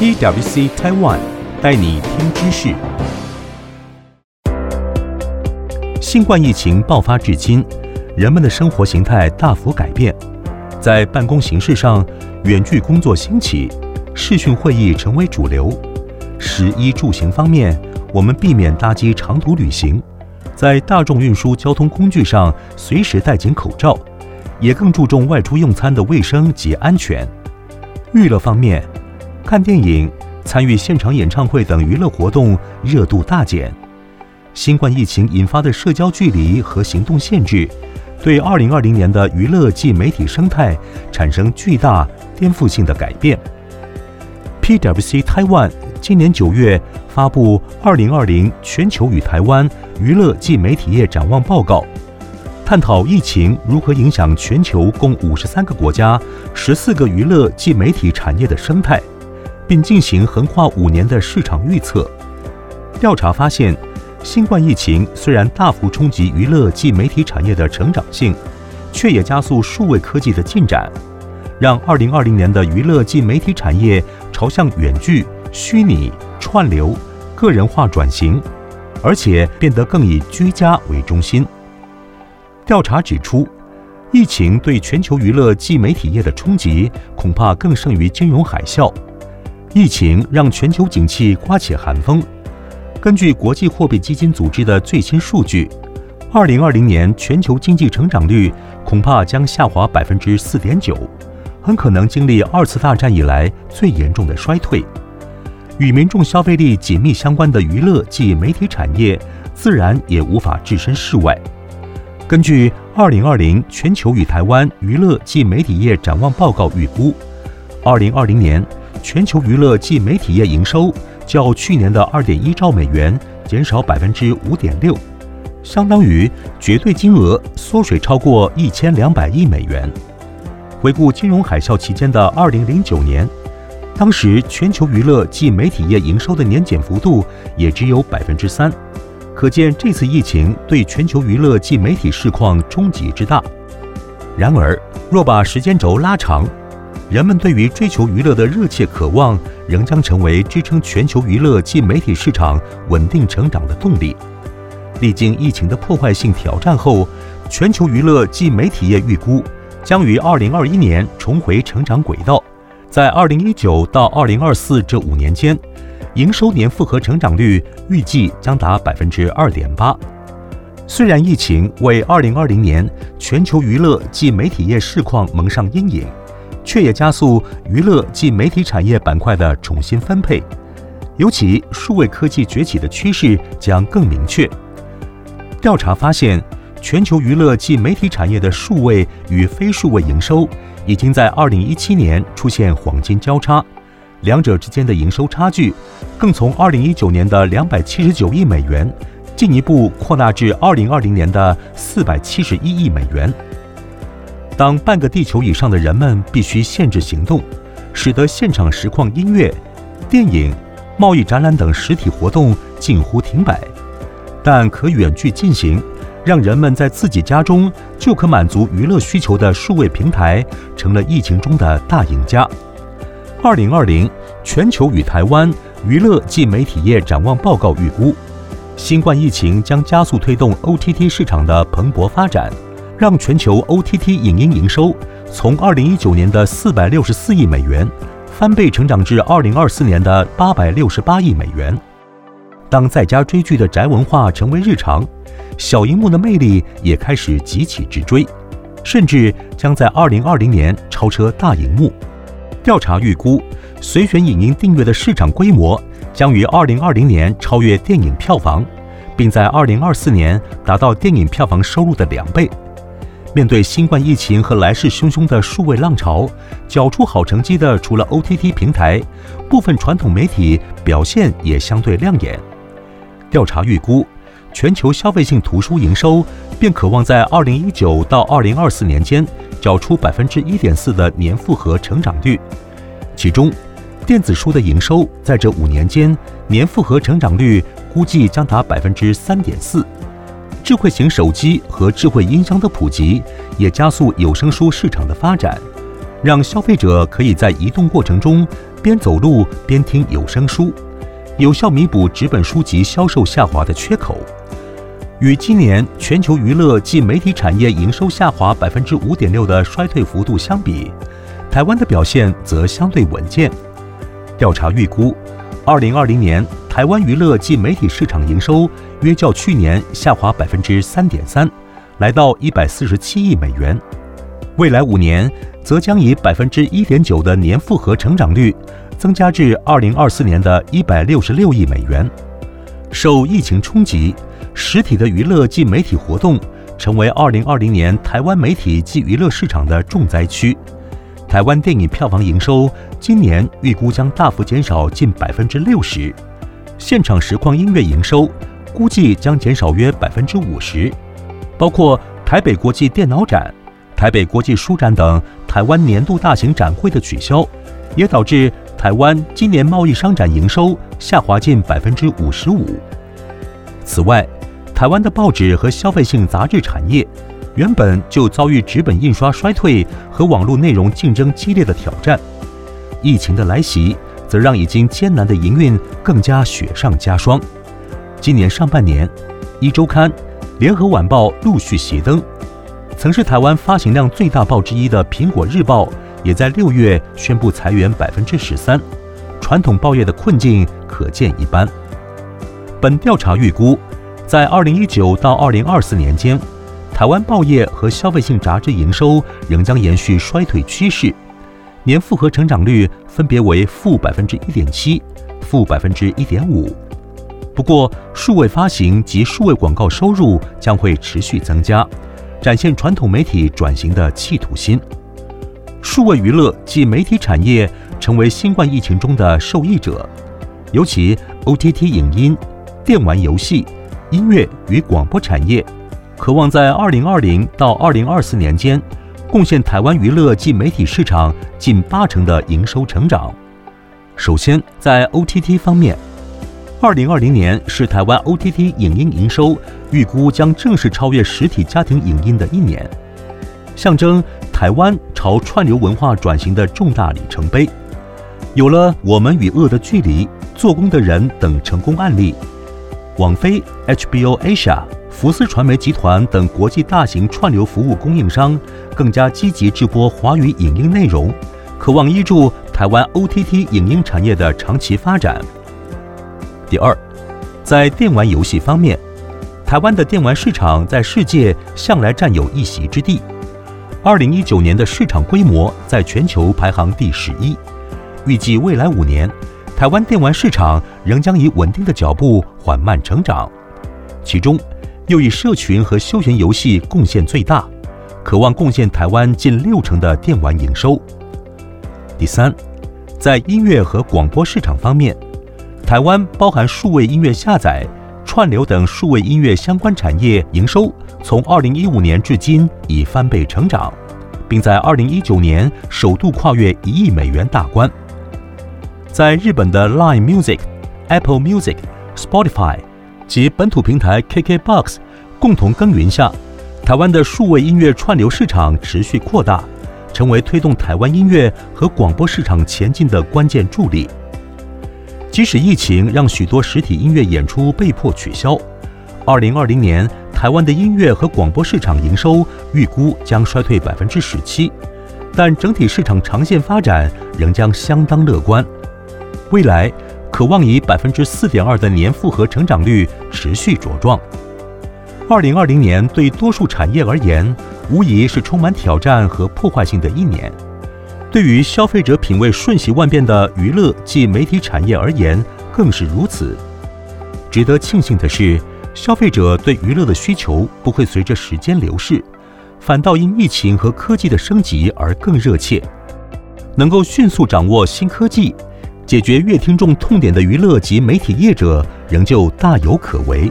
PWC Taiwan 带你听知识。新冠疫情爆发至今，人们的生活形态大幅改变，在办公形式上，远距工作兴起，视讯会议成为主流。食衣住行方面，我们避免搭机长途旅行，在大众运输交通工具上随时戴紧口罩，也更注重外出用餐的卫生及安全。娱乐方面，看电影、参与现场演唱会等娱乐活动热度大减。新冠疫情引发的社交距离和行动限制，对2020年的娱乐及媒体生态产生巨大颠覆性的改变。PwC Taiwan 今年九月发布《2020全球与台湾娱乐及媒体业展望报告》，探讨疫情如何影响全球共五十三个国家、十四个娱乐及媒体产业的生态，并进行横跨五年的市场预测。调查发现，新冠疫情虽然大幅冲击娱乐及媒体产业的成长性，却也加速数位科技的进展，让2020年的娱乐及媒体产业朝向远距、虚拟、串流、个人化转型，而且变得更以居家为中心。调查指出，疫情对全球娱乐及媒体业的冲击恐怕更胜于金融海啸。疫情让全球景气刮起寒风。根据国际货币基金组织的最新数据，二零二零年全球经济成长率恐怕将下滑百分之四点九，很可能经历二次大战以来最严重的衰退。与民众消费力紧密相关的娱乐及媒体产业，自然也无法置身事外。根据二零二零全球与台湾娱乐及媒体业展望报告预估，二零二零年全球娱乐及媒体业营收。较去年的二点一兆美元减少百分之五点六，相当于绝对金额缩水超过一千两百亿美元。回顾金融海啸期间的二零零九年，当时全球娱乐及媒体业营收的年减幅度也只有百分之三，可见这次疫情对全球娱乐及媒体市况冲击之大。然而，若把时间轴拉长，人们对于追求娱乐的热切渴望，仍将成为支撑全球娱乐及媒体市场稳定成长的动力。历经疫情的破坏性挑战后，全球娱乐及媒体业预估将于2021年重回成长轨道。在2019到2024这五年间，营收年复合成长率预计将达百分之二点八。虽然疫情为2020年全球娱乐及媒体业市况蒙上阴影。却也加速娱乐及媒体产业板块的重新分配，尤其数位科技崛起的趋势将更明确。调查发现，全球娱乐及媒体产业的数位与非数位营收已经在2017年出现黄金交叉，两者之间的营收差距更从2019年的279亿美元进一步扩大至2020年的471亿美元。当半个地球以上的人们必须限制行动，使得现场实况音乐、电影、贸易展览等实体活动近乎停摆，但可远距进行，让人们在自己家中就可满足娱乐需求的数位平台，成了疫情中的大赢家。二零二零全球与台湾娱乐及媒体业展望报告预估，新冠疫情将加速推动 OTT 市场的蓬勃发展。让全球 OTT 影音营收从二零一九年的四百六十四亿美元翻倍成长至二零二四年的八百六十八亿美元。当在家追剧的宅文化成为日常，小荧幕的魅力也开始急起直追，甚至将在二零二零年超车大荧幕。调查预估，随选影音订阅的市场规模将于二零二零年超越电影票房，并在二零二四年达到电影票房收入的两倍。面对新冠疫情和来势汹汹的数位浪潮，缴出好成绩的除了 OTT 平台，部分传统媒体表现也相对亮眼。调查预估，全球消费性图书营收便可望在2019到2024年间缴出百分之一点四的年复合成长率，其中电子书的营收在这五年间年复合成长率估计将达百分之三点四。智慧型手机和智慧音箱的普及，也加速有声书市场的发展，让消费者可以在移动过程中边走路边听有声书，有效弥补纸本书籍销售下滑的缺口。与今年全球娱乐及媒体产业营收下滑百分之五点六的衰退幅度相比，台湾的表现则相对稳健。调查预估，二零二零年台湾娱乐及媒体市场营收约较去年下滑百分之三点三，来到一百四十七亿美元。未来五年则将以百分之一点九的年复合成长率，增加至二零二四年的一百六十六亿美元。受疫情冲击，实体的娱乐及媒体活动成为二零二零年台湾媒体及娱乐市场的重灾区。台湾电影票房营收今年预估将大幅减少近百分之六十，现场实况音乐营收估计将减少约百分之五十，包括台北国际电脑展、台北国际书展等台湾年度大型展会的取消，也导致台湾今年贸易商展营收下滑近百分之五十五。此外，台湾的报纸和消费性杂志产业。原本就遭遇纸本印刷衰退和网络内容竞争激烈的挑战，疫情的来袭则让已经艰难的营运更加雪上加霜。今年上半年，一周刊、联合晚报陆续熄灯，曾是台湾发行量最大报之一的苹果日报，也在六月宣布裁员百分之十三。传统报业的困境可见一斑。本调查预估，在二零一九到二零二四年间。台湾报业和消费性杂志营收仍将延续衰退趋势，年复合成长率分别为负百分之一点七、负百分之一点五。不过，数位发行及数位广告收入将会持续增加，展现传统媒体转型的企图心。数位娱乐及媒体产业成为新冠疫情中的受益者，尤其 OTT 影音、电玩游戏、音乐与广播产业。渴望在二零二零到二零二四年间，贡献台湾娱乐及媒体市场近八成的营收成长。首先，在 OTT 方面，二零二零年是台湾 OTT 影音营收预估将正式超越实体家庭影音的一年，象征台湾朝串流文化转型的重大里程碑。有了《我们与恶的距离》、《做工的人》等成功案例，网飞、HBO Asia。福斯传媒集团等国际大型串流服务供应商更加积极制播华语影音内容，渴望依助台湾 OTT 影音产业的长期发展。第二，在电玩游戏方面，台湾的电玩市场在世界向来占有一席之地。二零一九年的市场规模在全球排行第十一，预计未来五年，台湾电玩市场仍将以稳定的脚步缓慢成长，其中。又以社群和休闲游戏贡献最大，渴望贡献台湾近六成的电玩营收。第三，在音乐和广播市场方面，台湾包含数位音乐下载、串流等数位音乐相关产业营收，从二零一五年至今已翻倍成长，并在二零一九年首度跨越一亿美元大关。在日本的 Line Music、Apple Music、Spotify。及本土平台 KKBOX 共同耕耘下，台湾的数位音乐串流市场持续扩大，成为推动台湾音乐和广播市场前进的关键助力。即使疫情让许多实体音乐演出被迫取消，二零二零年台湾的音乐和广播市场营收预估将衰退百分之十七，但整体市场长线发展仍将相当乐观。未来。可望以百分之四点二的年复合成长率持续茁壮。二零二零年对多数产业而言，无疑是充满挑战和破坏性的一年。对于消费者品味瞬息万变的娱乐及媒体产业而言，更是如此。值得庆幸的是，消费者对娱乐的需求不会随着时间流逝，反倒因疫情和科技的升级而更热切。能够迅速掌握新科技。解决乐听众痛点的娱乐及媒体业者仍旧大有可为。